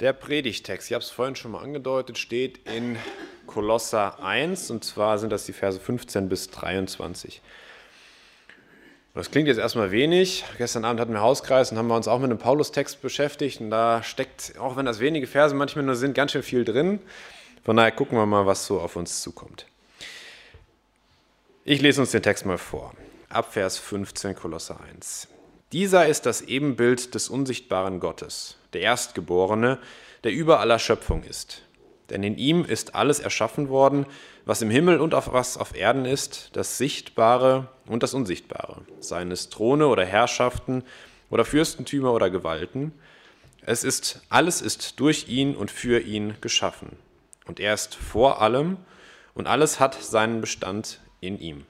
Der Predigtext, ich habe es vorhin schon mal angedeutet, steht in Kolosser 1 und zwar sind das die Verse 15 bis 23. Das klingt jetzt erstmal wenig. Gestern Abend hatten wir Hauskreis und haben wir uns auch mit einem Paulus-Text beschäftigt und da steckt, auch wenn das wenige Verse manchmal nur sind, ganz schön viel drin. Von daher gucken wir mal, was so auf uns zukommt. Ich lese uns den Text mal vor. Ab Vers 15 Kolosser 1. Dieser ist das Ebenbild des unsichtbaren Gottes, der Erstgeborene, der über aller Schöpfung ist. Denn in ihm ist alles erschaffen worden, was im Himmel und auf was auf Erden ist, das Sichtbare und das Unsichtbare, seien es Throne oder Herrschaften oder Fürstentümer oder Gewalten. Es ist, alles ist durch ihn und für ihn geschaffen. Und er ist vor allem und alles hat seinen Bestand in ihm.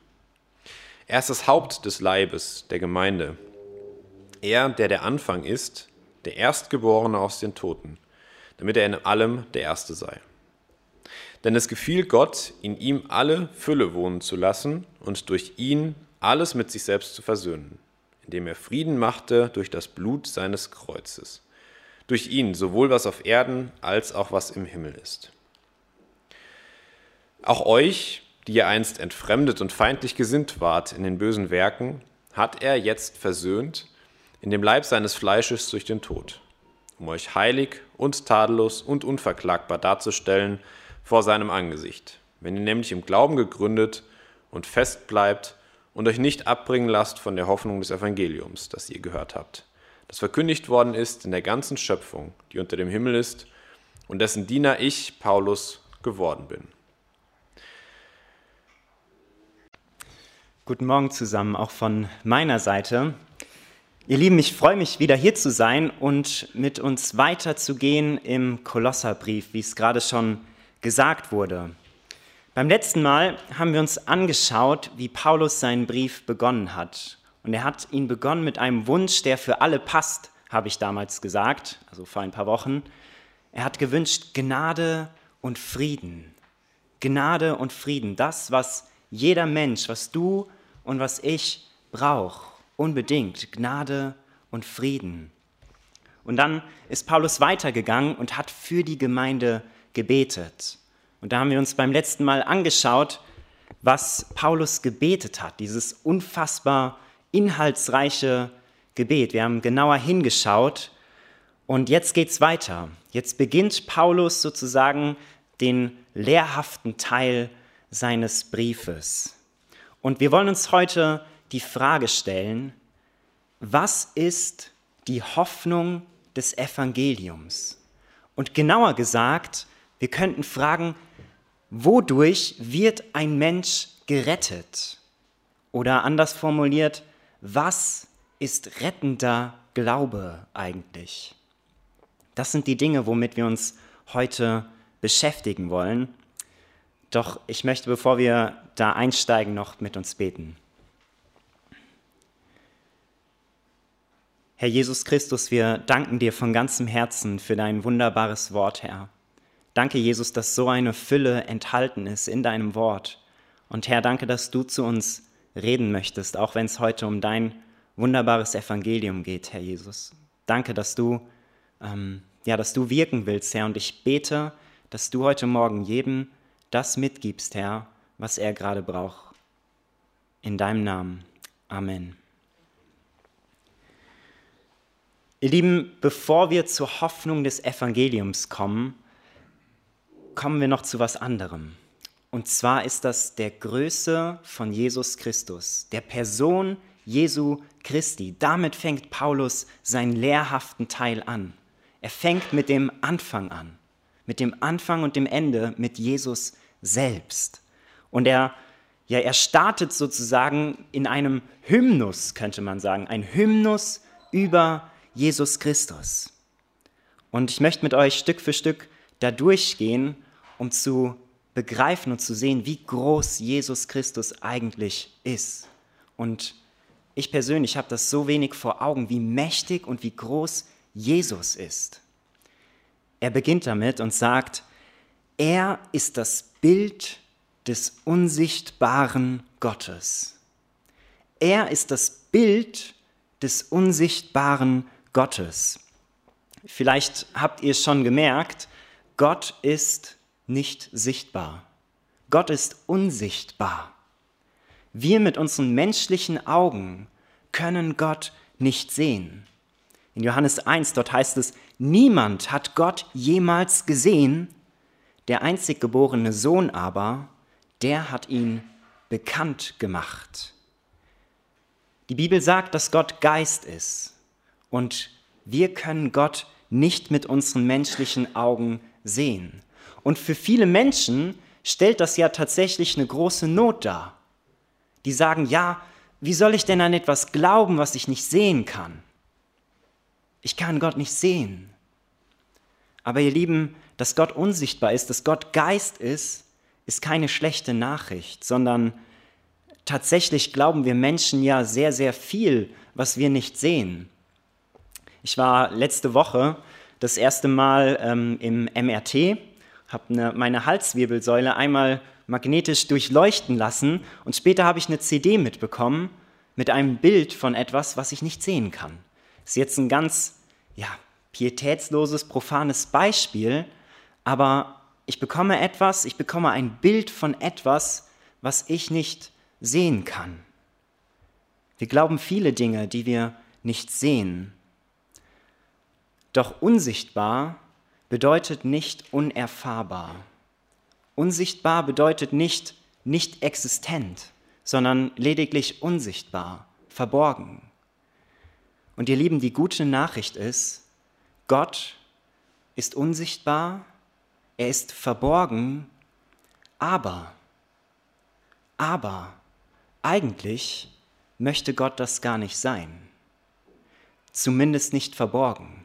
Er ist das Haupt des Leibes, der Gemeinde, er, der der Anfang ist, der Erstgeborene aus den Toten, damit er in allem der Erste sei. Denn es gefiel Gott, in ihm alle Fülle wohnen zu lassen und durch ihn alles mit sich selbst zu versöhnen, indem er Frieden machte durch das Blut seines Kreuzes. Durch ihn sowohl was auf Erden als auch was im Himmel ist. Auch euch, die ihr einst entfremdet und feindlich gesinnt wart in den bösen Werken, hat er jetzt versöhnt in dem Leib seines Fleisches durch den Tod, um euch heilig und tadellos und unverklagbar darzustellen vor seinem Angesicht, wenn ihr nämlich im Glauben gegründet und fest bleibt und euch nicht abbringen lasst von der Hoffnung des Evangeliums, das ihr gehört habt, das verkündigt worden ist in der ganzen Schöpfung, die unter dem Himmel ist, und dessen Diener ich, Paulus, geworden bin. Guten Morgen zusammen, auch von meiner Seite. Ihr Lieben, ich freue mich wieder hier zu sein und mit uns weiterzugehen im Kolosserbrief, wie es gerade schon gesagt wurde. Beim letzten Mal haben wir uns angeschaut, wie Paulus seinen Brief begonnen hat. Und er hat ihn begonnen mit einem Wunsch, der für alle passt, habe ich damals gesagt, also vor ein paar Wochen. Er hat gewünscht Gnade und Frieden. Gnade und Frieden, das, was jeder Mensch, was du und was ich braucht unbedingt Gnade und Frieden. Und dann ist Paulus weitergegangen und hat für die Gemeinde gebetet. Und da haben wir uns beim letzten Mal angeschaut, was Paulus gebetet hat, dieses unfassbar inhaltsreiche Gebet. Wir haben genauer hingeschaut und jetzt geht es weiter. Jetzt beginnt Paulus sozusagen den lehrhaften Teil seines Briefes. Und wir wollen uns heute die Frage stellen, was ist die Hoffnung des Evangeliums? Und genauer gesagt, wir könnten fragen, wodurch wird ein Mensch gerettet? Oder anders formuliert, was ist rettender Glaube eigentlich? Das sind die Dinge, womit wir uns heute beschäftigen wollen. Doch ich möchte, bevor wir da einsteigen, noch mit uns beten. Herr Jesus Christus, wir danken dir von ganzem Herzen für dein wunderbares Wort, Herr. Danke, Jesus, dass so eine Fülle enthalten ist in deinem Wort. Und Herr, danke, dass du zu uns reden möchtest, auch wenn es heute um dein wunderbares Evangelium geht, Herr Jesus. Danke, dass du, ähm, ja, dass du wirken willst, Herr. Und ich bete, dass du heute Morgen jedem das mitgibst, Herr, was er gerade braucht. In deinem Namen. Amen. Ihr Lieben, bevor wir zur Hoffnung des Evangeliums kommen, kommen wir noch zu was anderem. Und zwar ist das der Größe von Jesus Christus, der Person Jesu Christi. Damit fängt Paulus seinen lehrhaften Teil an. Er fängt mit dem Anfang an, mit dem Anfang und dem Ende, mit Jesus selbst. Und er, ja, er startet sozusagen in einem Hymnus, könnte man sagen, ein Hymnus über Jesus Christus. Und ich möchte mit euch Stück für Stück da durchgehen, um zu begreifen und zu sehen, wie groß Jesus Christus eigentlich ist. Und ich persönlich habe das so wenig vor Augen, wie mächtig und wie groß Jesus ist. Er beginnt damit und sagt, er ist das Bild des unsichtbaren Gottes. Er ist das Bild des unsichtbaren Gottes. Vielleicht habt ihr schon gemerkt, Gott ist nicht sichtbar. Gott ist unsichtbar. Wir mit unseren menschlichen Augen können Gott nicht sehen. In Johannes 1, dort heißt es, niemand hat Gott jemals gesehen, der einzig geborene Sohn aber, der hat ihn bekannt gemacht. Die Bibel sagt, dass Gott Geist ist und wir können Gott nicht mit unseren menschlichen Augen sehen. Und für viele Menschen stellt das ja tatsächlich eine große Not dar. Die sagen, ja, wie soll ich denn an etwas glauben, was ich nicht sehen kann? Ich kann Gott nicht sehen. Aber ihr Lieben, dass Gott unsichtbar ist, dass Gott Geist ist, ist keine schlechte Nachricht, sondern tatsächlich glauben wir Menschen ja sehr, sehr viel, was wir nicht sehen. Ich war letzte Woche das erste Mal ähm, im MRT, habe meine Halswirbelsäule einmal magnetisch durchleuchten lassen und später habe ich eine CD mitbekommen mit einem Bild von etwas, was ich nicht sehen kann. Das ist jetzt ein ganz ja, pietätsloses, profanes Beispiel, aber ich bekomme etwas, ich bekomme ein Bild von etwas, was ich nicht sehen kann. Wir glauben viele Dinge, die wir nicht sehen. Doch unsichtbar bedeutet nicht unerfahrbar. Unsichtbar bedeutet nicht nicht existent, sondern lediglich unsichtbar, verborgen. Und ihr Lieben, die gute Nachricht ist, Gott ist unsichtbar, er ist verborgen, aber, aber, eigentlich möchte Gott das gar nicht sein. Zumindest nicht verborgen.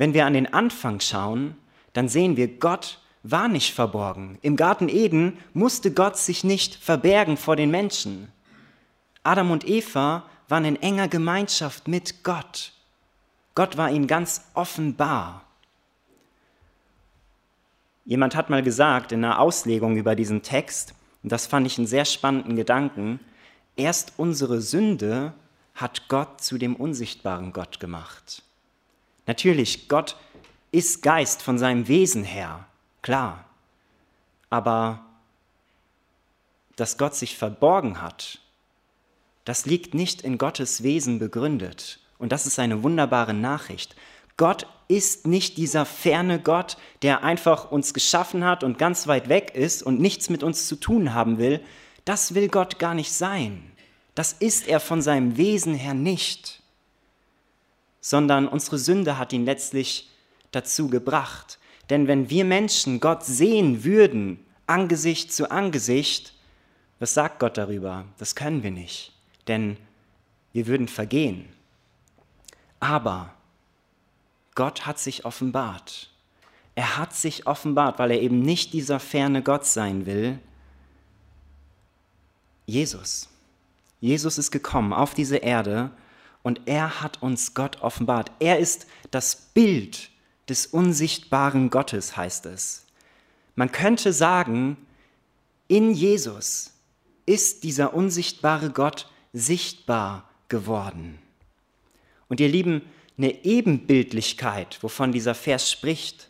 Wenn wir an den Anfang schauen, dann sehen wir, Gott war nicht verborgen. Im Garten Eden musste Gott sich nicht verbergen vor den Menschen. Adam und Eva waren in enger Gemeinschaft mit Gott. Gott war ihnen ganz offenbar. Jemand hat mal gesagt in einer Auslegung über diesen Text, und das fand ich einen sehr spannenden Gedanken, erst unsere Sünde hat Gott zu dem unsichtbaren Gott gemacht. Natürlich, Gott ist Geist von seinem Wesen her, klar. Aber dass Gott sich verborgen hat, das liegt nicht in Gottes Wesen begründet. Und das ist eine wunderbare Nachricht. Gott ist nicht dieser ferne Gott, der einfach uns geschaffen hat und ganz weit weg ist und nichts mit uns zu tun haben will. Das will Gott gar nicht sein. Das ist er von seinem Wesen her nicht sondern unsere Sünde hat ihn letztlich dazu gebracht. Denn wenn wir Menschen Gott sehen würden, Angesicht zu Angesicht, was sagt Gott darüber? Das können wir nicht, denn wir würden vergehen. Aber Gott hat sich offenbart. Er hat sich offenbart, weil er eben nicht dieser ferne Gott sein will. Jesus. Jesus ist gekommen auf diese Erde und er hat uns Gott offenbart. Er ist das Bild des unsichtbaren Gottes, heißt es. Man könnte sagen, in Jesus ist dieser unsichtbare Gott sichtbar geworden. Und ihr Lieben, eine Ebenbildlichkeit, wovon dieser Vers spricht,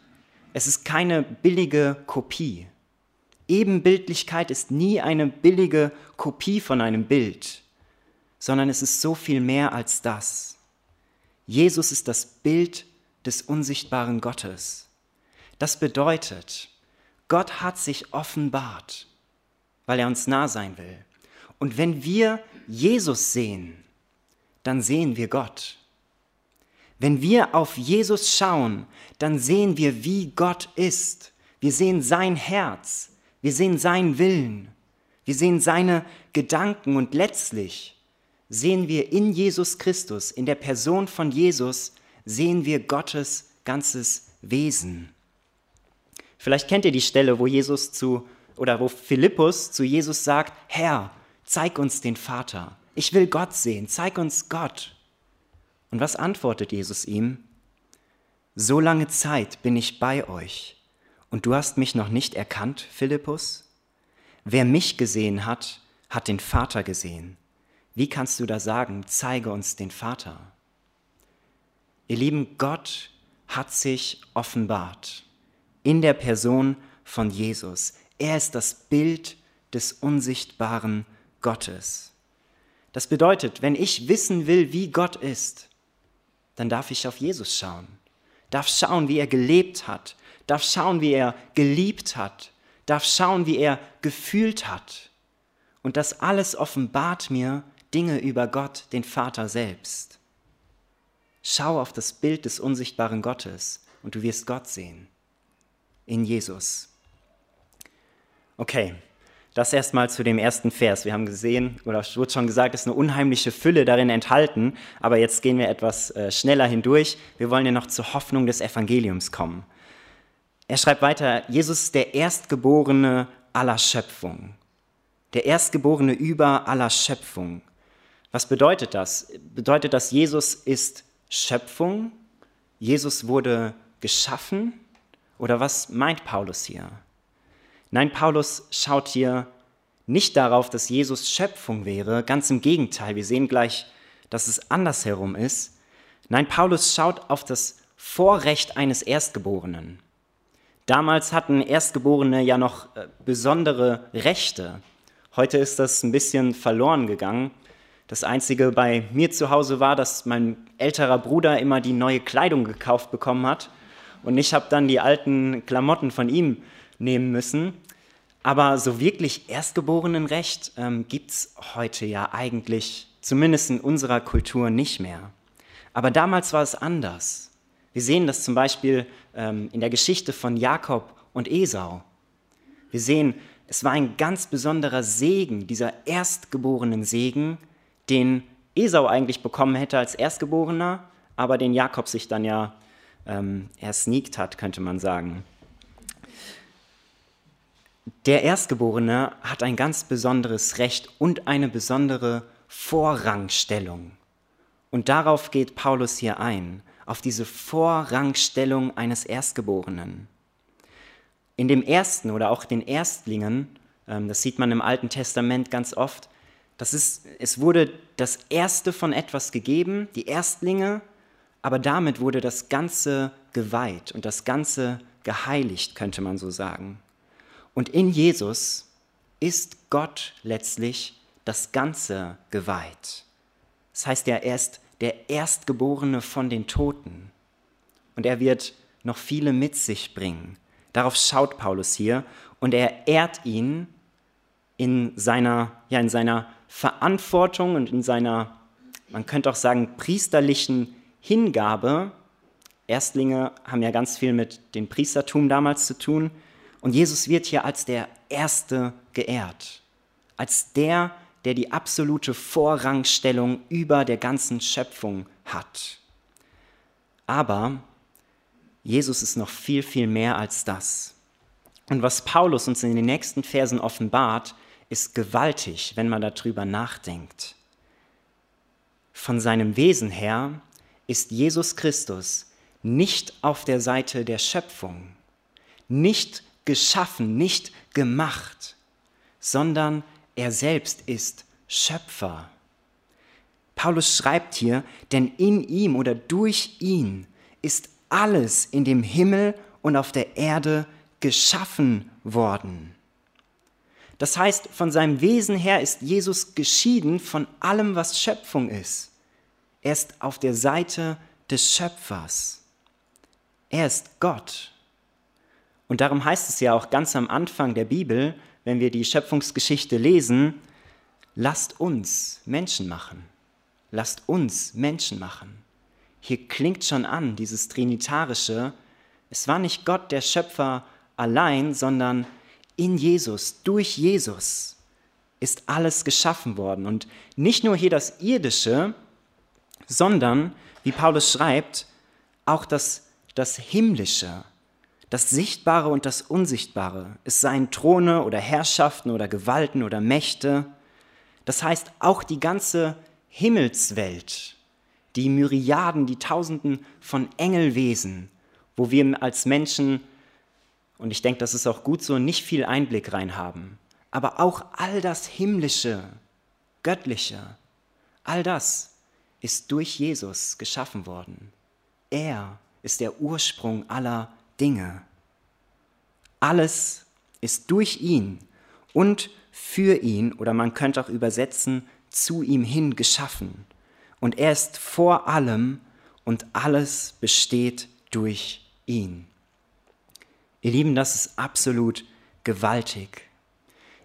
es ist keine billige Kopie. Ebenbildlichkeit ist nie eine billige Kopie von einem Bild sondern es ist so viel mehr als das. Jesus ist das Bild des unsichtbaren Gottes. Das bedeutet, Gott hat sich offenbart, weil er uns nah sein will. Und wenn wir Jesus sehen, dann sehen wir Gott. Wenn wir auf Jesus schauen, dann sehen wir, wie Gott ist. Wir sehen sein Herz, wir sehen seinen Willen, wir sehen seine Gedanken und letztlich sehen wir in Jesus Christus, in der Person von Jesus, sehen wir Gottes ganzes Wesen. Vielleicht kennt ihr die Stelle, wo Jesus zu oder wo Philippus zu Jesus sagt: Herr, zeig uns den Vater. Ich will Gott sehen. Zeig uns Gott. Und was antwortet Jesus ihm? So lange Zeit bin ich bei euch und du hast mich noch nicht erkannt, Philippus? Wer mich gesehen hat, hat den Vater gesehen. Wie kannst du da sagen, zeige uns den Vater? Ihr lieben, Gott hat sich offenbart in der Person von Jesus. Er ist das Bild des unsichtbaren Gottes. Das bedeutet, wenn ich wissen will, wie Gott ist, dann darf ich auf Jesus schauen, darf schauen, wie er gelebt hat, darf schauen, wie er geliebt hat, darf schauen, wie er gefühlt hat. Und das alles offenbart mir Dinge über Gott, den Vater selbst. Schau auf das Bild des unsichtbaren Gottes und du wirst Gott sehen. In Jesus. Okay, das erstmal zu dem ersten Vers. Wir haben gesehen, oder es wurde schon gesagt, es ist eine unheimliche Fülle darin enthalten, aber jetzt gehen wir etwas äh, schneller hindurch. Wir wollen ja noch zur Hoffnung des Evangeliums kommen. Er schreibt weiter, Jesus ist der Erstgeborene aller Schöpfung. Der Erstgeborene über aller Schöpfung. Was bedeutet das? Bedeutet das, Jesus ist Schöpfung? Jesus wurde geschaffen? Oder was meint Paulus hier? Nein, Paulus schaut hier nicht darauf, dass Jesus Schöpfung wäre, ganz im Gegenteil, wir sehen gleich, dass es andersherum ist. Nein, Paulus schaut auf das Vorrecht eines Erstgeborenen. Damals hatten Erstgeborene ja noch äh, besondere Rechte. Heute ist das ein bisschen verloren gegangen. Das Einzige bei mir zu Hause war, dass mein älterer Bruder immer die neue Kleidung gekauft bekommen hat und ich habe dann die alten Klamotten von ihm nehmen müssen. Aber so wirklich Erstgeborenenrecht ähm, gibt es heute ja eigentlich, zumindest in unserer Kultur, nicht mehr. Aber damals war es anders. Wir sehen das zum Beispiel ähm, in der Geschichte von Jakob und Esau. Wir sehen, es war ein ganz besonderer Segen, dieser erstgeborenen Segen, den Esau eigentlich bekommen hätte als Erstgeborener, aber den Jakob sich dann ja ähm, ersneakt hat, könnte man sagen. Der Erstgeborene hat ein ganz besonderes Recht und eine besondere Vorrangstellung. Und darauf geht Paulus hier ein, auf diese Vorrangstellung eines Erstgeborenen. In dem Ersten oder auch den Erstlingen, ähm, das sieht man im Alten Testament ganz oft, das ist, es wurde das Erste von etwas gegeben, die Erstlinge, aber damit wurde das Ganze geweiht und das Ganze geheiligt, könnte man so sagen. Und in Jesus ist Gott letztlich das Ganze geweiht. Das heißt ja, er ist der Erstgeborene von den Toten. Und er wird noch viele mit sich bringen. Darauf schaut Paulus hier und er ehrt ihn in seiner, ja, in seiner Verantwortung und in seiner, man könnte auch sagen, priesterlichen Hingabe. Erstlinge haben ja ganz viel mit dem Priestertum damals zu tun. Und Jesus wird hier als der Erste geehrt, als der, der die absolute Vorrangstellung über der ganzen Schöpfung hat. Aber Jesus ist noch viel, viel mehr als das. Und was Paulus uns in den nächsten Versen offenbart, ist gewaltig, wenn man darüber nachdenkt. Von seinem Wesen her ist Jesus Christus nicht auf der Seite der Schöpfung, nicht geschaffen, nicht gemacht, sondern er selbst ist Schöpfer. Paulus schreibt hier, denn in ihm oder durch ihn ist alles in dem Himmel und auf der Erde geschaffen worden. Das heißt, von seinem Wesen her ist Jesus geschieden von allem, was Schöpfung ist. Er ist auf der Seite des Schöpfers. Er ist Gott. Und darum heißt es ja auch ganz am Anfang der Bibel, wenn wir die Schöpfungsgeschichte lesen, lasst uns Menschen machen. Lasst uns Menschen machen. Hier klingt schon an, dieses Trinitarische. Es war nicht Gott der Schöpfer allein, sondern in Jesus, durch Jesus ist alles geschaffen worden. Und nicht nur hier das Irdische, sondern, wie Paulus schreibt, auch das, das Himmlische, das Sichtbare und das Unsichtbare. Es seien Throne oder Herrschaften oder Gewalten oder Mächte. Das heißt, auch die ganze Himmelswelt, die Myriaden, die Tausenden von Engelwesen, wo wir als Menschen und ich denke, das ist auch gut so, nicht viel Einblick rein haben. Aber auch all das Himmlische, Göttliche, all das ist durch Jesus geschaffen worden. Er ist der Ursprung aller Dinge. Alles ist durch ihn und für ihn, oder man könnte auch übersetzen, zu ihm hin geschaffen. Und er ist vor allem und alles besteht durch ihn. Ihr Lieben, das ist absolut gewaltig.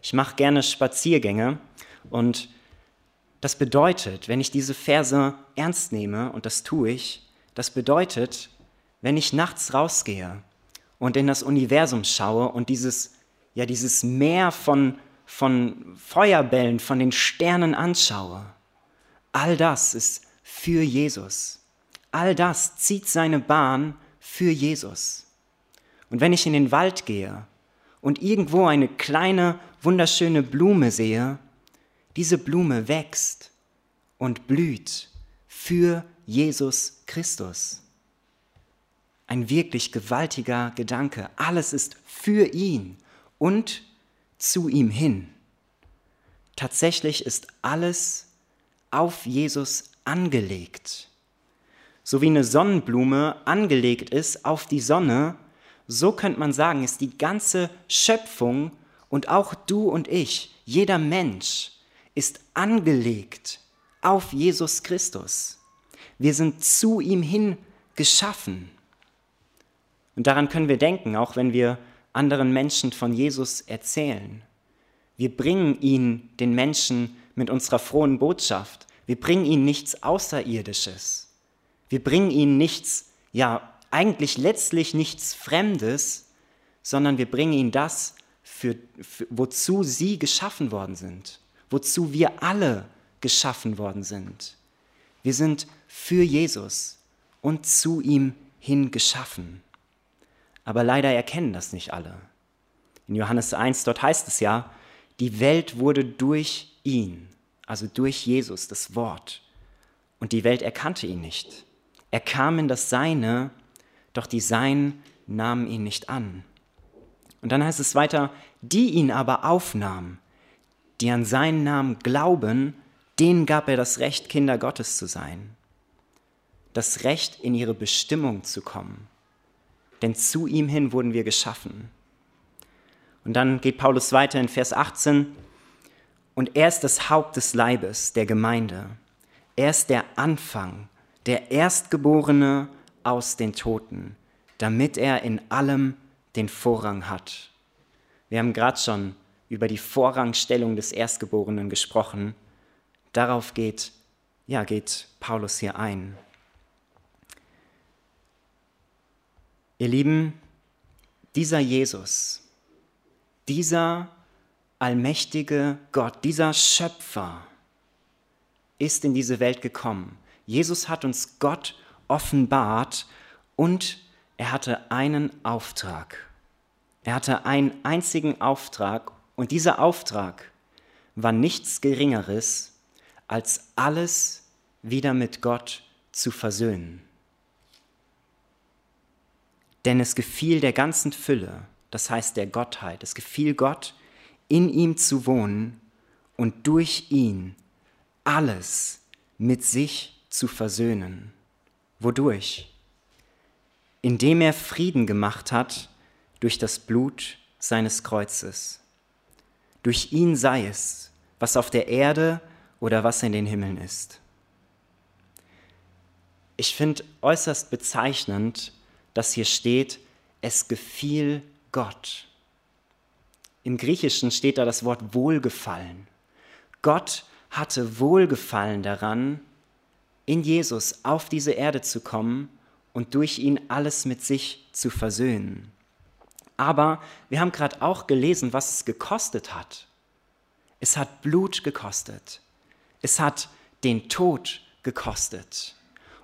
Ich mache gerne Spaziergänge und das bedeutet, wenn ich diese Verse ernst nehme, und das tue ich, das bedeutet, wenn ich nachts rausgehe und in das Universum schaue und dieses, ja, dieses Meer von, von Feuerbällen, von den Sternen anschaue, all das ist für Jesus. All das zieht seine Bahn für Jesus. Und wenn ich in den Wald gehe und irgendwo eine kleine, wunderschöne Blume sehe, diese Blume wächst und blüht für Jesus Christus. Ein wirklich gewaltiger Gedanke. Alles ist für ihn und zu ihm hin. Tatsächlich ist alles auf Jesus angelegt. So wie eine Sonnenblume angelegt ist auf die Sonne, so könnte man sagen, ist die ganze Schöpfung und auch du und ich, jeder Mensch, ist angelegt auf Jesus Christus. Wir sind zu ihm hin geschaffen. Und daran können wir denken, auch wenn wir anderen Menschen von Jesus erzählen. Wir bringen ihn, den Menschen, mit unserer frohen Botschaft. Wir bringen ihnen nichts Außerirdisches. Wir bringen ihnen nichts, ja, eigentlich letztlich nichts Fremdes, sondern wir bringen ihnen das, für, für, wozu sie geschaffen worden sind, wozu wir alle geschaffen worden sind. Wir sind für Jesus und zu ihm hin geschaffen. Aber leider erkennen das nicht alle. In Johannes 1, dort heißt es ja, die Welt wurde durch ihn, also durch Jesus, das Wort. Und die Welt erkannte ihn nicht. Er kam in das Seine, doch die Seinen nahmen ihn nicht an. Und dann heißt es weiter, die ihn aber aufnahmen, die an seinen Namen glauben, denen gab er das Recht, Kinder Gottes zu sein. Das Recht, in ihre Bestimmung zu kommen denn zu ihm hin wurden wir geschaffen. Und dann geht Paulus weiter in Vers 18, und er ist das Haupt des Leibes, der Gemeinde. Er ist der Anfang, der Erstgeborene aus den Toten, damit er in allem den Vorrang hat. Wir haben gerade schon über die Vorrangstellung des Erstgeborenen gesprochen. Darauf geht, ja, geht Paulus hier ein. Ihr Lieben, dieser Jesus, dieser allmächtige Gott, dieser Schöpfer ist in diese Welt gekommen. Jesus hat uns Gott offenbart und er hatte einen Auftrag. Er hatte einen einzigen Auftrag und dieser Auftrag war nichts Geringeres, als alles wieder mit Gott zu versöhnen. Denn es gefiel der ganzen Fülle, das heißt der Gottheit, es gefiel Gott, in ihm zu wohnen und durch ihn alles mit sich zu versöhnen. Wodurch? Indem er Frieden gemacht hat durch das Blut seines Kreuzes. Durch ihn sei es, was auf der Erde oder was in den Himmeln ist. Ich finde äußerst bezeichnend, dass hier steht, es gefiel Gott. Im Griechischen steht da das Wort Wohlgefallen. Gott hatte Wohlgefallen daran, in Jesus auf diese Erde zu kommen und durch ihn alles mit sich zu versöhnen. Aber wir haben gerade auch gelesen, was es gekostet hat. Es hat Blut gekostet. Es hat den Tod gekostet.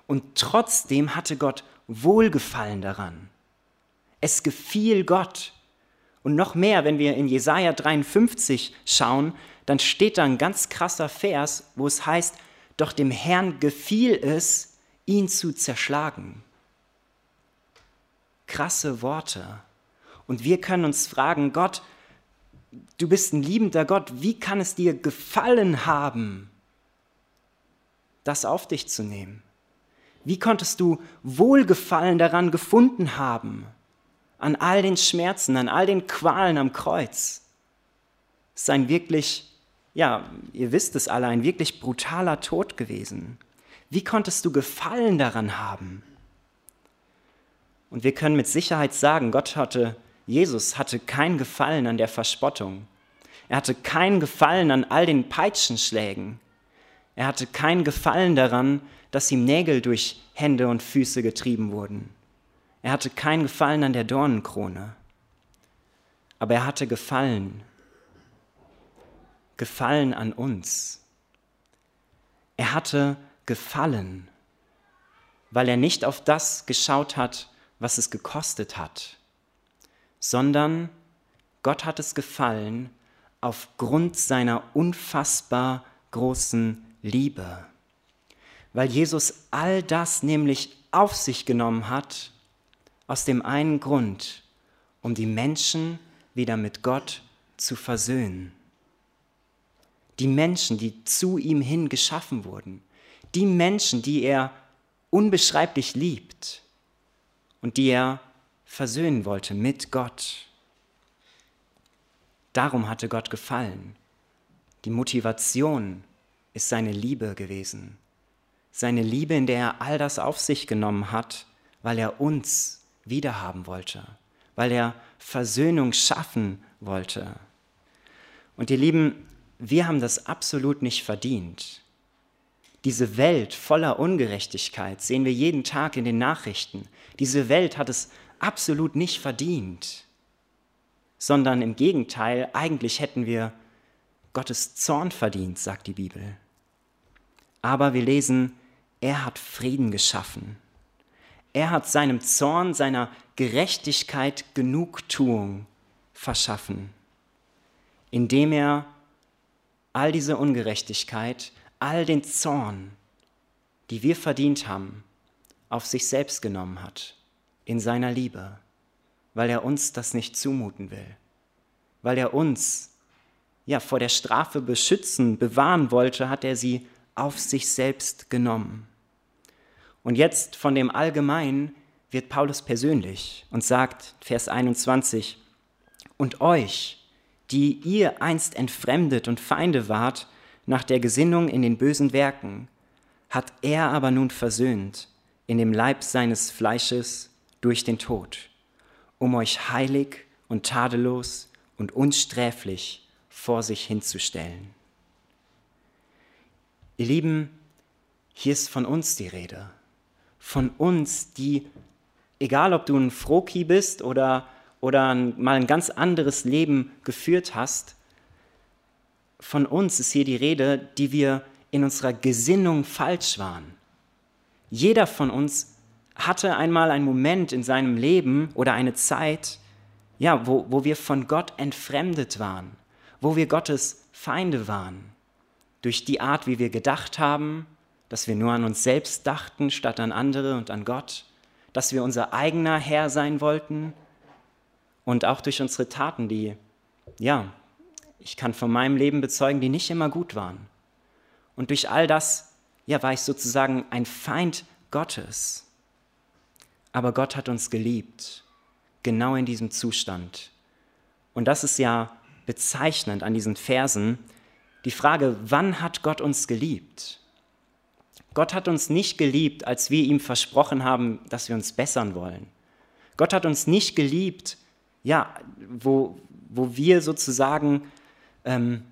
Und trotzdem hatte Gott Wohlgefallen daran. Es gefiel Gott. Und noch mehr, wenn wir in Jesaja 53 schauen, dann steht da ein ganz krasser Vers, wo es heißt: Doch dem Herrn gefiel es, ihn zu zerschlagen. Krasse Worte. Und wir können uns fragen: Gott, du bist ein liebender Gott, wie kann es dir gefallen haben, das auf dich zu nehmen? Wie konntest du Wohlgefallen daran gefunden haben? An all den Schmerzen, an all den Qualen am Kreuz. Es ist ein wirklich, ja, ihr wisst es alle, ein wirklich brutaler Tod gewesen. Wie konntest du Gefallen daran haben? Und wir können mit Sicherheit sagen, Gott hatte, Jesus hatte kein Gefallen an der Verspottung. Er hatte kein Gefallen an all den Peitschenschlägen. Er hatte kein Gefallen daran, dass ihm Nägel durch Hände und Füße getrieben wurden. Er hatte kein Gefallen an der Dornenkrone. Aber er hatte Gefallen. Gefallen an uns. Er hatte Gefallen, weil er nicht auf das geschaut hat, was es gekostet hat, sondern Gott hat es gefallen aufgrund seiner unfassbar großen Liebe. Weil Jesus all das nämlich auf sich genommen hat, aus dem einen Grund, um die Menschen wieder mit Gott zu versöhnen. Die Menschen, die zu ihm hin geschaffen wurden, die Menschen, die er unbeschreiblich liebt und die er versöhnen wollte mit Gott. Darum hatte Gott gefallen. Die Motivation ist seine Liebe gewesen. Seine Liebe, in der er all das auf sich genommen hat, weil er uns wiederhaben wollte, weil er Versöhnung schaffen wollte. Und ihr Lieben, wir haben das absolut nicht verdient. Diese Welt voller Ungerechtigkeit sehen wir jeden Tag in den Nachrichten. Diese Welt hat es absolut nicht verdient, sondern im Gegenteil, eigentlich hätten wir Gottes Zorn verdient, sagt die Bibel. Aber wir lesen, er hat Frieden geschaffen. Er hat seinem Zorn, seiner Gerechtigkeit Genugtuung verschaffen, indem er all diese Ungerechtigkeit all den Zorn, die wir verdient haben, auf sich selbst genommen hat, in seiner Liebe, weil er uns das nicht zumuten will, weil er uns ja vor der Strafe beschützen, bewahren wollte, hat er sie auf sich selbst genommen. Und jetzt von dem Allgemeinen wird Paulus persönlich und sagt, Vers 21, und euch, die ihr einst entfremdet und Feinde wart, nach der Gesinnung in den bösen Werken, hat er aber nun versöhnt in dem Leib seines Fleisches durch den Tod, um euch heilig und tadellos und unsträflich vor sich hinzustellen. Ihr Lieben, hier ist von uns die Rede. Von uns, die, egal ob du ein Froki bist oder, oder mal ein ganz anderes Leben geführt hast, von uns ist hier die Rede, die wir in unserer Gesinnung falsch waren. Jeder von uns hatte einmal einen Moment in seinem Leben oder eine Zeit, ja, wo, wo wir von Gott entfremdet waren, wo wir Gottes Feinde waren. Durch die Art, wie wir gedacht haben, dass wir nur an uns selbst dachten statt an andere und an Gott, dass wir unser eigener Herr sein wollten und auch durch unsere Taten, die, ja, ich kann von meinem Leben bezeugen, die nicht immer gut waren. Und durch all das, ja, war ich sozusagen ein Feind Gottes. Aber Gott hat uns geliebt, genau in diesem Zustand. Und das ist ja bezeichnend an diesen Versen. Die Frage, wann hat Gott uns geliebt? Gott hat uns nicht geliebt, als wir ihm versprochen haben, dass wir uns bessern wollen. Gott hat uns nicht geliebt, ja, wo, wo wir sozusagen ähm,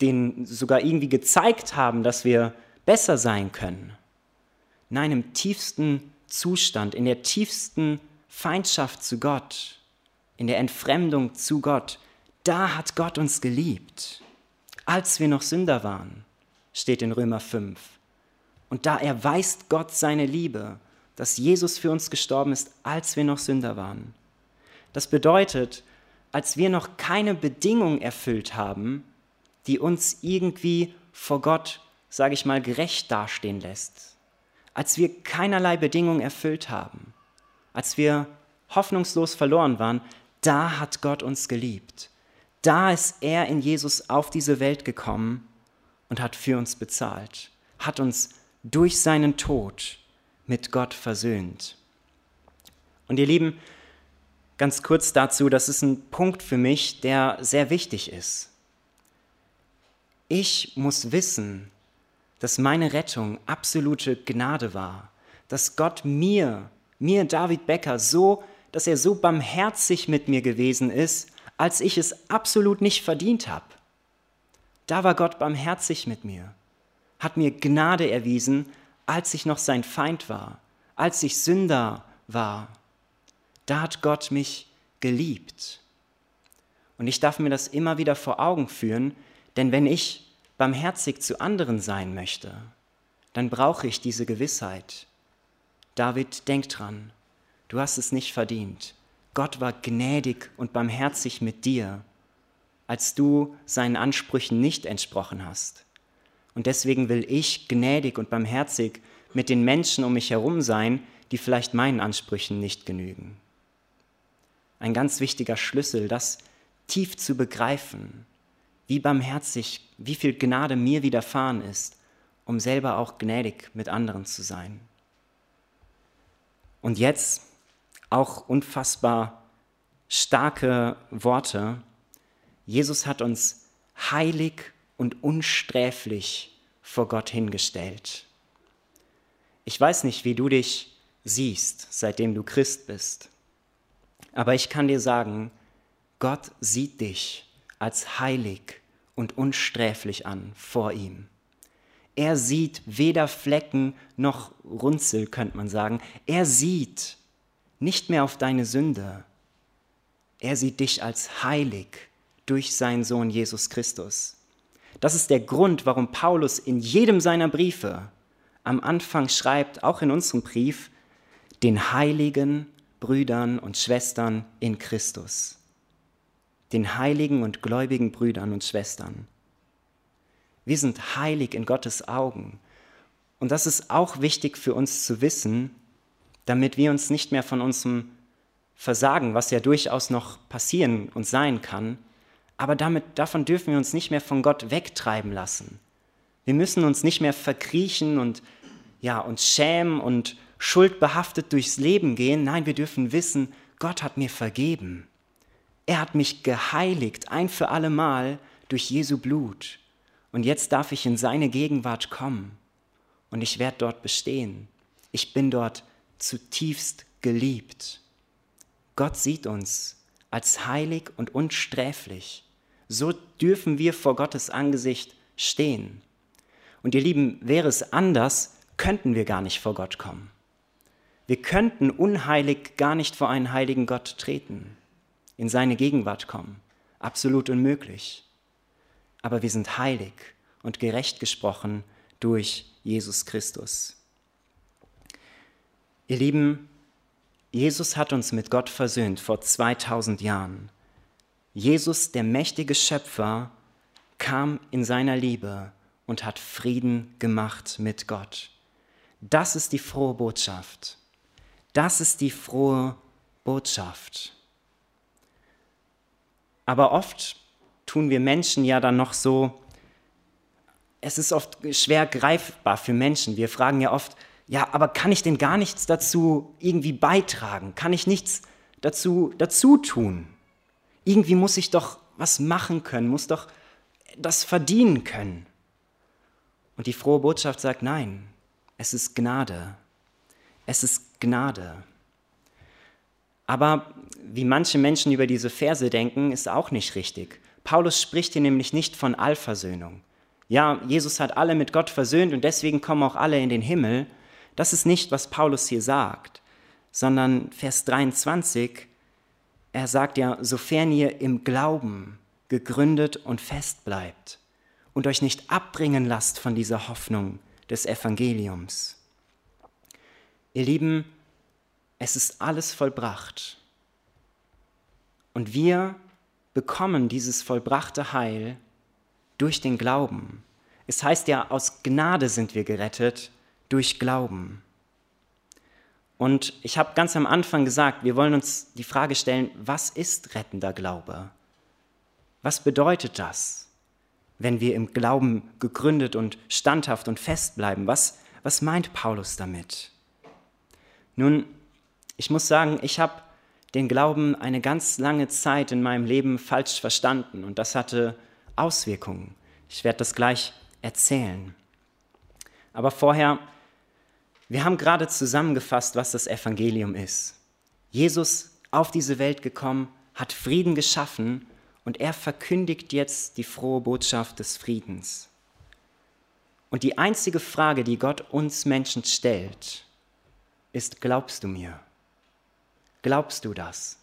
denen sogar irgendwie gezeigt haben, dass wir besser sein können. Nein, im tiefsten Zustand, in der tiefsten Feindschaft zu Gott, in der Entfremdung zu Gott, da hat Gott uns geliebt, als wir noch Sünder waren, steht in Römer 5. Und da erweist Gott seine Liebe, dass Jesus für uns gestorben ist, als wir noch Sünder waren. Das bedeutet, als wir noch keine Bedingung erfüllt haben, die uns irgendwie vor Gott, sage ich mal, gerecht dastehen lässt. Als wir keinerlei Bedingung erfüllt haben, als wir hoffnungslos verloren waren, da hat Gott uns geliebt. Da ist er in Jesus auf diese Welt gekommen und hat für uns bezahlt, hat uns durch seinen Tod mit Gott versöhnt. Und ihr Lieben, ganz kurz dazu, das ist ein Punkt für mich, der sehr wichtig ist. Ich muss wissen, dass meine Rettung absolute Gnade war, dass Gott mir, mir David Becker, so, dass er so barmherzig mit mir gewesen ist, als ich es absolut nicht verdient habe. Da war Gott barmherzig mit mir, hat mir Gnade erwiesen, als ich noch sein Feind war, als ich Sünder war. Da hat Gott mich geliebt. Und ich darf mir das immer wieder vor Augen führen, denn wenn ich barmherzig zu anderen sein möchte, dann brauche ich diese Gewissheit. David, denk dran, du hast es nicht verdient. Gott war gnädig und barmherzig mit dir, als du seinen Ansprüchen nicht entsprochen hast. Und deswegen will ich gnädig und barmherzig mit den Menschen um mich herum sein, die vielleicht meinen Ansprüchen nicht genügen. Ein ganz wichtiger Schlüssel, das tief zu begreifen, wie barmherzig, wie viel Gnade mir widerfahren ist, um selber auch gnädig mit anderen zu sein. Und jetzt auch unfassbar starke Worte. Jesus hat uns heilig und unsträflich vor Gott hingestellt. Ich weiß nicht, wie du dich siehst, seitdem du Christ bist, aber ich kann dir sagen, Gott sieht dich als heilig und unsträflich an vor ihm. Er sieht weder Flecken noch Runzel, könnte man sagen. Er sieht nicht mehr auf deine Sünde. Er sieht dich als heilig durch seinen Sohn Jesus Christus. Das ist der Grund, warum Paulus in jedem seiner Briefe am Anfang schreibt, auch in unserem Brief, den heiligen Brüdern und Schwestern in Christus den heiligen und gläubigen Brüdern und Schwestern. Wir sind heilig in Gottes Augen. Und das ist auch wichtig für uns zu wissen, damit wir uns nicht mehr von unserem Versagen, was ja durchaus noch passieren und sein kann, aber damit, davon dürfen wir uns nicht mehr von Gott wegtreiben lassen. Wir müssen uns nicht mehr verkriechen und ja, uns schämen und schuldbehaftet durchs Leben gehen. Nein, wir dürfen wissen, Gott hat mir vergeben. Er hat mich geheiligt, ein für allemal durch Jesu Blut. Und jetzt darf ich in seine Gegenwart kommen. Und ich werde dort bestehen. Ich bin dort zutiefst geliebt. Gott sieht uns als heilig und unsträflich. So dürfen wir vor Gottes Angesicht stehen. Und ihr Lieben, wäre es anders, könnten wir gar nicht vor Gott kommen. Wir könnten unheilig gar nicht vor einen heiligen Gott treten in seine Gegenwart kommen. Absolut unmöglich. Aber wir sind heilig und gerecht gesprochen durch Jesus Christus. Ihr Lieben, Jesus hat uns mit Gott versöhnt vor 2000 Jahren. Jesus, der mächtige Schöpfer, kam in seiner Liebe und hat Frieden gemacht mit Gott. Das ist die frohe Botschaft. Das ist die frohe Botschaft. Aber oft tun wir Menschen ja dann noch so, es ist oft schwer greifbar für Menschen. Wir fragen ja oft, ja, aber kann ich denn gar nichts dazu irgendwie beitragen? Kann ich nichts dazu, dazu tun? Irgendwie muss ich doch was machen können, muss doch das verdienen können. Und die frohe Botschaft sagt, nein, es ist Gnade. Es ist Gnade. Aber wie manche Menschen über diese Verse denken, ist auch nicht richtig. Paulus spricht hier nämlich nicht von Allversöhnung. Ja, Jesus hat alle mit Gott versöhnt und deswegen kommen auch alle in den Himmel. Das ist nicht, was Paulus hier sagt, sondern Vers 23, er sagt ja, sofern ihr im Glauben gegründet und fest bleibt und euch nicht abbringen lasst von dieser Hoffnung des Evangeliums. Ihr Lieben, es ist alles vollbracht. Und wir bekommen dieses vollbrachte Heil durch den Glauben. Es heißt ja, aus Gnade sind wir gerettet durch Glauben. Und ich habe ganz am Anfang gesagt, wir wollen uns die Frage stellen, was ist rettender Glaube? Was bedeutet das, wenn wir im Glauben gegründet und standhaft und fest bleiben? Was, was meint Paulus damit? Nun, ich muss sagen, ich habe den Glauben eine ganz lange Zeit in meinem Leben falsch verstanden und das hatte Auswirkungen. Ich werde das gleich erzählen. Aber vorher, wir haben gerade zusammengefasst, was das Evangelium ist. Jesus auf diese Welt gekommen, hat Frieden geschaffen und er verkündigt jetzt die frohe Botschaft des Friedens. Und die einzige Frage, die Gott uns Menschen stellt, ist, glaubst du mir? Glaubst du das?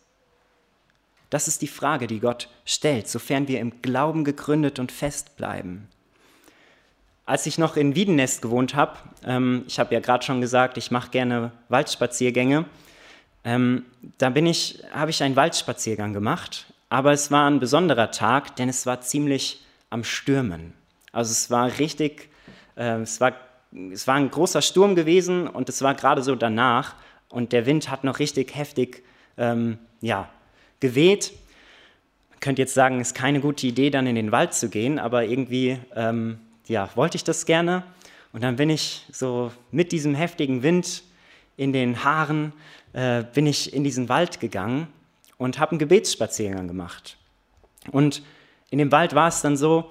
Das ist die Frage, die Gott stellt, sofern wir im Glauben gegründet und fest bleiben. Als ich noch in Wiedenest gewohnt habe, ähm, ich habe ja gerade schon gesagt, ich mache gerne Waldspaziergänge, ähm, da ich, habe ich einen Waldspaziergang gemacht, aber es war ein besonderer Tag, denn es war ziemlich am Stürmen. Also es war richtig, äh, es, war, es war ein großer Sturm gewesen und es war gerade so danach und der Wind hat noch richtig heftig ähm, ja, geweht. Man könnte jetzt sagen, es ist keine gute Idee, dann in den Wald zu gehen, aber irgendwie ähm, ja, wollte ich das gerne. Und dann bin ich so mit diesem heftigen Wind in den Haaren, äh, bin ich in diesen Wald gegangen und habe einen Gebetsspaziergang gemacht. Und in dem Wald war es dann so,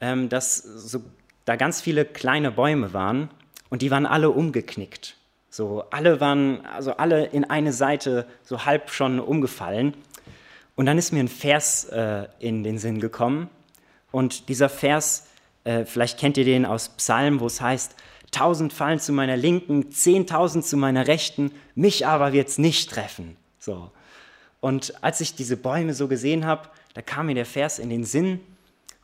ähm, dass so, da ganz viele kleine Bäume waren und die waren alle umgeknickt. So, alle waren, also alle in eine Seite so halb schon umgefallen. Und dann ist mir ein Vers äh, in den Sinn gekommen. Und dieser Vers, äh, vielleicht kennt ihr den aus Psalm, wo es heißt, tausend fallen zu meiner Linken, zehntausend zu meiner Rechten, mich aber wird es nicht treffen. So. Und als ich diese Bäume so gesehen habe, da kam mir der Vers in den Sinn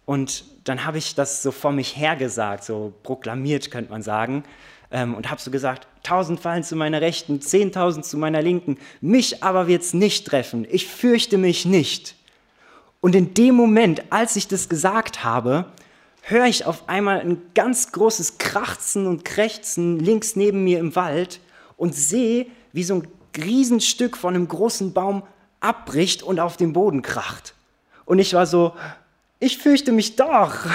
und dann habe ich das so vor mich hergesagt, so proklamiert könnte man sagen ähm, und habe so gesagt, tausend fallen zu meiner Rechten, zehntausend zu meiner Linken, mich aber wird es nicht treffen, ich fürchte mich nicht. Und in dem Moment, als ich das gesagt habe, höre ich auf einmal ein ganz großes Krachzen und Krächzen links neben mir im Wald und sehe, wie so ein Riesenstück von einem großen Baum abbricht und auf den Boden kracht. Und ich war so, ich fürchte mich doch.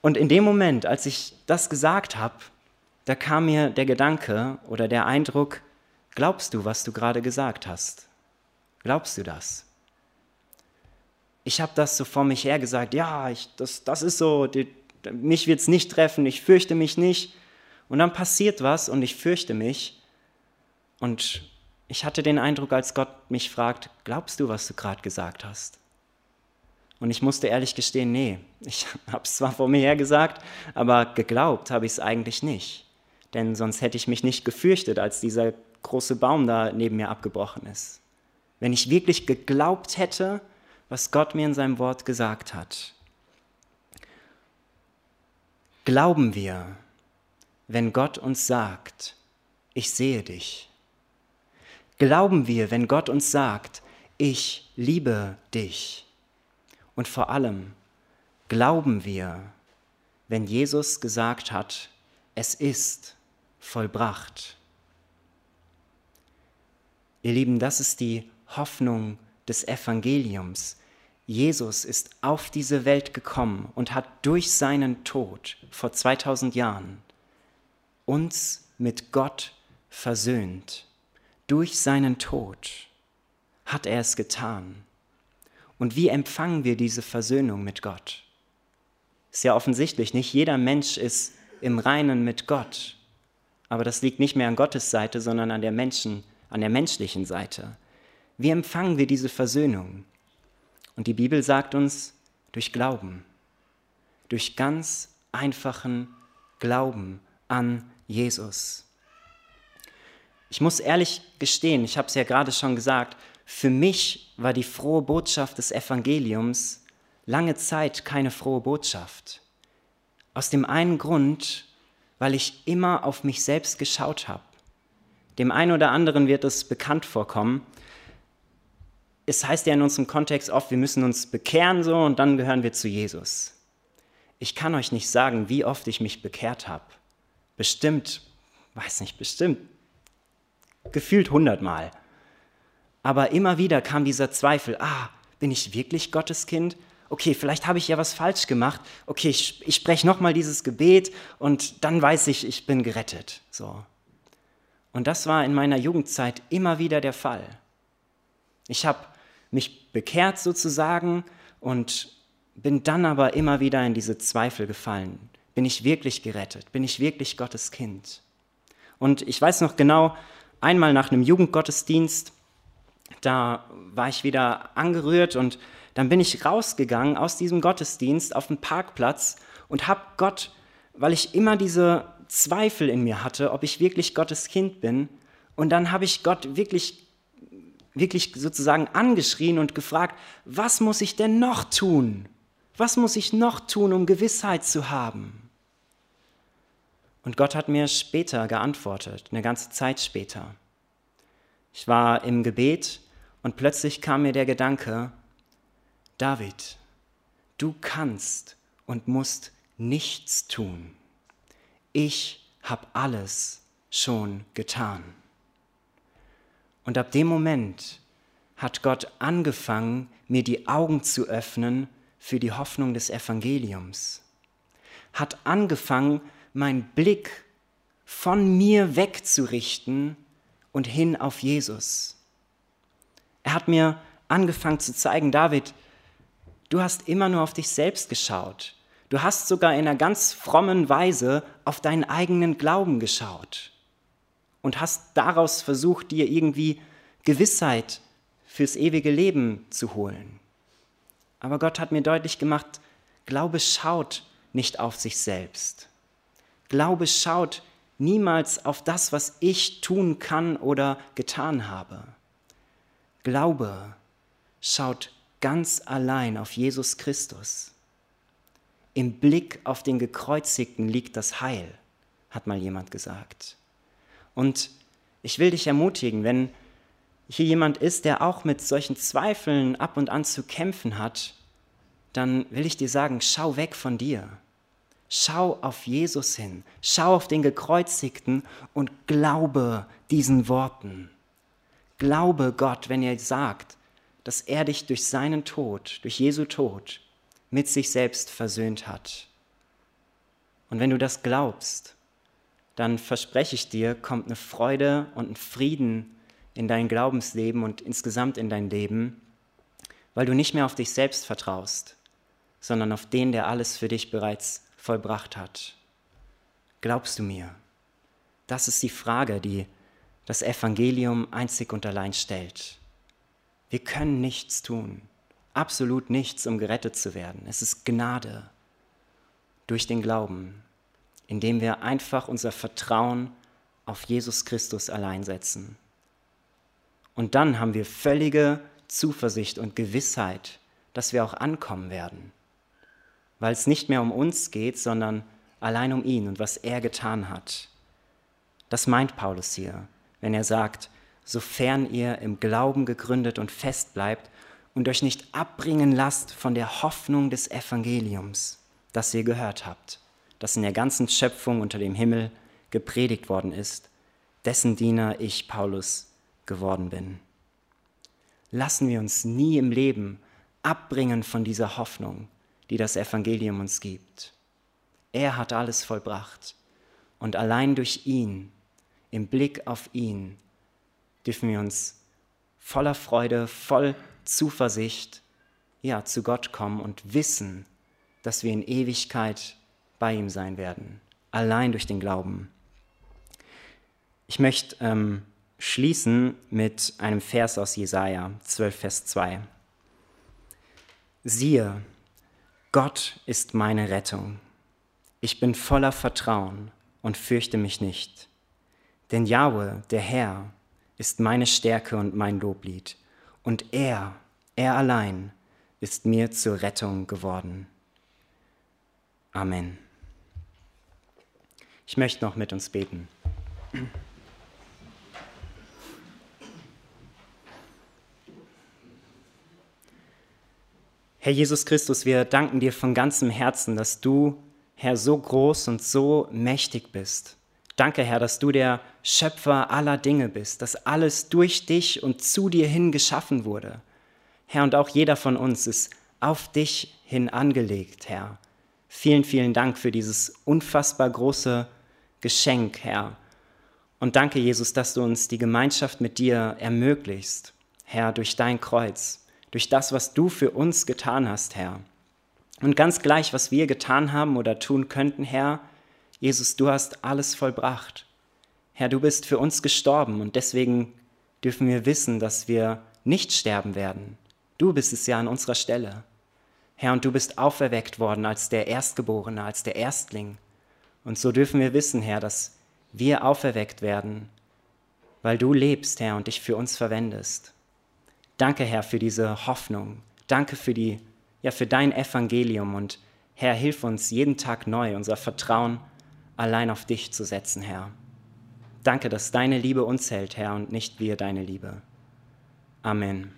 Und in dem Moment, als ich das gesagt habe, da kam mir der Gedanke oder der Eindruck, glaubst du, was du gerade gesagt hast? Glaubst du das? Ich habe das so vor mich her gesagt, ja, ich, das, das ist so, die, mich wird es nicht treffen, ich fürchte mich nicht. Und dann passiert was und ich fürchte mich. Und ich hatte den Eindruck, als Gott mich fragt, glaubst du, was du gerade gesagt hast? Und ich musste ehrlich gestehen, nee, ich habe es zwar vor mir her gesagt, aber geglaubt habe ich es eigentlich nicht denn sonst hätte ich mich nicht gefürchtet, als dieser große Baum da neben mir abgebrochen ist. Wenn ich wirklich geglaubt hätte, was Gott mir in seinem Wort gesagt hat. Glauben wir, wenn Gott uns sagt, ich sehe dich? Glauben wir, wenn Gott uns sagt, ich liebe dich? Und vor allem, glauben wir, wenn Jesus gesagt hat, es ist vollbracht. Ihr Lieben, das ist die Hoffnung des Evangeliums. Jesus ist auf diese Welt gekommen und hat durch seinen Tod vor 2000 Jahren uns mit Gott versöhnt. Durch seinen Tod hat er es getan. Und wie empfangen wir diese Versöhnung mit Gott? Ist ja offensichtlich, nicht jeder Mensch ist im Reinen mit Gott. Aber das liegt nicht mehr an Gottes Seite, sondern an der Menschen, an der menschlichen Seite. Wie empfangen wir diese Versöhnung? Und die Bibel sagt uns durch Glauben, durch ganz einfachen Glauben an Jesus. Ich muss ehrlich gestehen, ich habe es ja gerade schon gesagt, für mich war die frohe Botschaft des Evangeliums lange Zeit keine frohe Botschaft. Aus dem einen Grund, weil ich immer auf mich selbst geschaut habe. Dem einen oder anderen wird es bekannt vorkommen. Es heißt ja in unserem Kontext oft, wir müssen uns bekehren so und dann gehören wir zu Jesus. Ich kann euch nicht sagen, wie oft ich mich bekehrt habe. Bestimmt, weiß nicht, bestimmt, gefühlt hundertmal. Aber immer wieder kam dieser Zweifel, ah, bin ich wirklich Gottes Kind? okay, vielleicht habe ich ja was falsch gemacht. Okay, ich, ich spreche nochmal dieses Gebet und dann weiß ich, ich bin gerettet. So. Und das war in meiner Jugendzeit immer wieder der Fall. Ich habe mich bekehrt sozusagen und bin dann aber immer wieder in diese Zweifel gefallen. Bin ich wirklich gerettet? Bin ich wirklich Gottes Kind? Und ich weiß noch genau, einmal nach einem Jugendgottesdienst, da war ich wieder angerührt und dann bin ich rausgegangen aus diesem Gottesdienst auf den Parkplatz und habe Gott, weil ich immer diese Zweifel in mir hatte, ob ich wirklich Gottes Kind bin, und dann habe ich Gott wirklich, wirklich sozusagen angeschrien und gefragt, was muss ich denn noch tun? Was muss ich noch tun, um Gewissheit zu haben? Und Gott hat mir später geantwortet, eine ganze Zeit später. Ich war im Gebet und plötzlich kam mir der Gedanke, David, du kannst und musst nichts tun. Ich habe alles schon getan. Und ab dem Moment hat Gott angefangen, mir die Augen zu öffnen für die Hoffnung des Evangeliums. Hat angefangen, meinen Blick von mir wegzurichten und hin auf Jesus. Er hat mir angefangen zu zeigen, David, Du hast immer nur auf dich selbst geschaut. Du hast sogar in einer ganz frommen Weise auf deinen eigenen Glauben geschaut und hast daraus versucht, dir irgendwie Gewissheit fürs ewige Leben zu holen. Aber Gott hat mir deutlich gemacht, Glaube schaut nicht auf sich selbst. Glaube schaut niemals auf das, was ich tun kann oder getan habe. Glaube schaut ganz allein auf Jesus Christus. Im Blick auf den Gekreuzigten liegt das Heil, hat mal jemand gesagt. Und ich will dich ermutigen, wenn hier jemand ist, der auch mit solchen Zweifeln ab und an zu kämpfen hat, dann will ich dir sagen, schau weg von dir. Schau auf Jesus hin, schau auf den Gekreuzigten und glaube diesen Worten. Glaube Gott, wenn er sagt, dass er dich durch seinen Tod, durch Jesu Tod, mit sich selbst versöhnt hat. Und wenn du das glaubst, dann verspreche ich dir, kommt eine Freude und ein Frieden in dein Glaubensleben und insgesamt in dein Leben, weil du nicht mehr auf dich selbst vertraust, sondern auf den, der alles für dich bereits vollbracht hat. Glaubst du mir? Das ist die Frage, die das Evangelium einzig und allein stellt. Wir können nichts tun, absolut nichts, um gerettet zu werden. Es ist Gnade durch den Glauben, indem wir einfach unser Vertrauen auf Jesus Christus allein setzen. Und dann haben wir völlige Zuversicht und Gewissheit, dass wir auch ankommen werden, weil es nicht mehr um uns geht, sondern allein um ihn und was er getan hat. Das meint Paulus hier, wenn er sagt, sofern ihr im Glauben gegründet und fest bleibt und euch nicht abbringen lasst von der Hoffnung des Evangeliums, das ihr gehört habt, das in der ganzen Schöpfung unter dem Himmel gepredigt worden ist, dessen Diener ich, Paulus, geworden bin. Lassen wir uns nie im Leben abbringen von dieser Hoffnung, die das Evangelium uns gibt. Er hat alles vollbracht und allein durch ihn, im Blick auf ihn, dürfen wir uns voller Freude, voll Zuversicht ja, zu Gott kommen und wissen, dass wir in Ewigkeit bei ihm sein werden, allein durch den Glauben. Ich möchte ähm, schließen mit einem Vers aus Jesaja 12, Vers 2. Siehe, Gott ist meine Rettung. Ich bin voller Vertrauen und fürchte mich nicht. Denn Jahwe, der Herr, ist meine Stärke und mein Loblied. Und er, er allein, ist mir zur Rettung geworden. Amen. Ich möchte noch mit uns beten. Herr Jesus Christus, wir danken dir von ganzem Herzen, dass du, Herr, so groß und so mächtig bist. Danke, Herr, dass du der Schöpfer aller Dinge bist, dass alles durch dich und zu dir hin geschaffen wurde. Herr, und auch jeder von uns ist auf dich hin angelegt, Herr. Vielen, vielen Dank für dieses unfassbar große Geschenk, Herr. Und danke, Jesus, dass du uns die Gemeinschaft mit dir ermöglichst, Herr, durch dein Kreuz, durch das, was du für uns getan hast, Herr. Und ganz gleich, was wir getan haben oder tun könnten, Herr, Jesus, du hast alles vollbracht. Herr, du bist für uns gestorben und deswegen dürfen wir wissen, dass wir nicht sterben werden. Du bist es ja an unserer Stelle. Herr, und du bist auferweckt worden als der Erstgeborene, als der Erstling. Und so dürfen wir wissen, Herr, dass wir auferweckt werden, weil du lebst, Herr, und dich für uns verwendest. Danke, Herr, für diese Hoffnung. Danke für, die, ja, für dein Evangelium. Und Herr, hilf uns jeden Tag neu, unser Vertrauen allein auf dich zu setzen, Herr. Danke, dass deine Liebe uns hält, Herr, und nicht wir deine Liebe. Amen.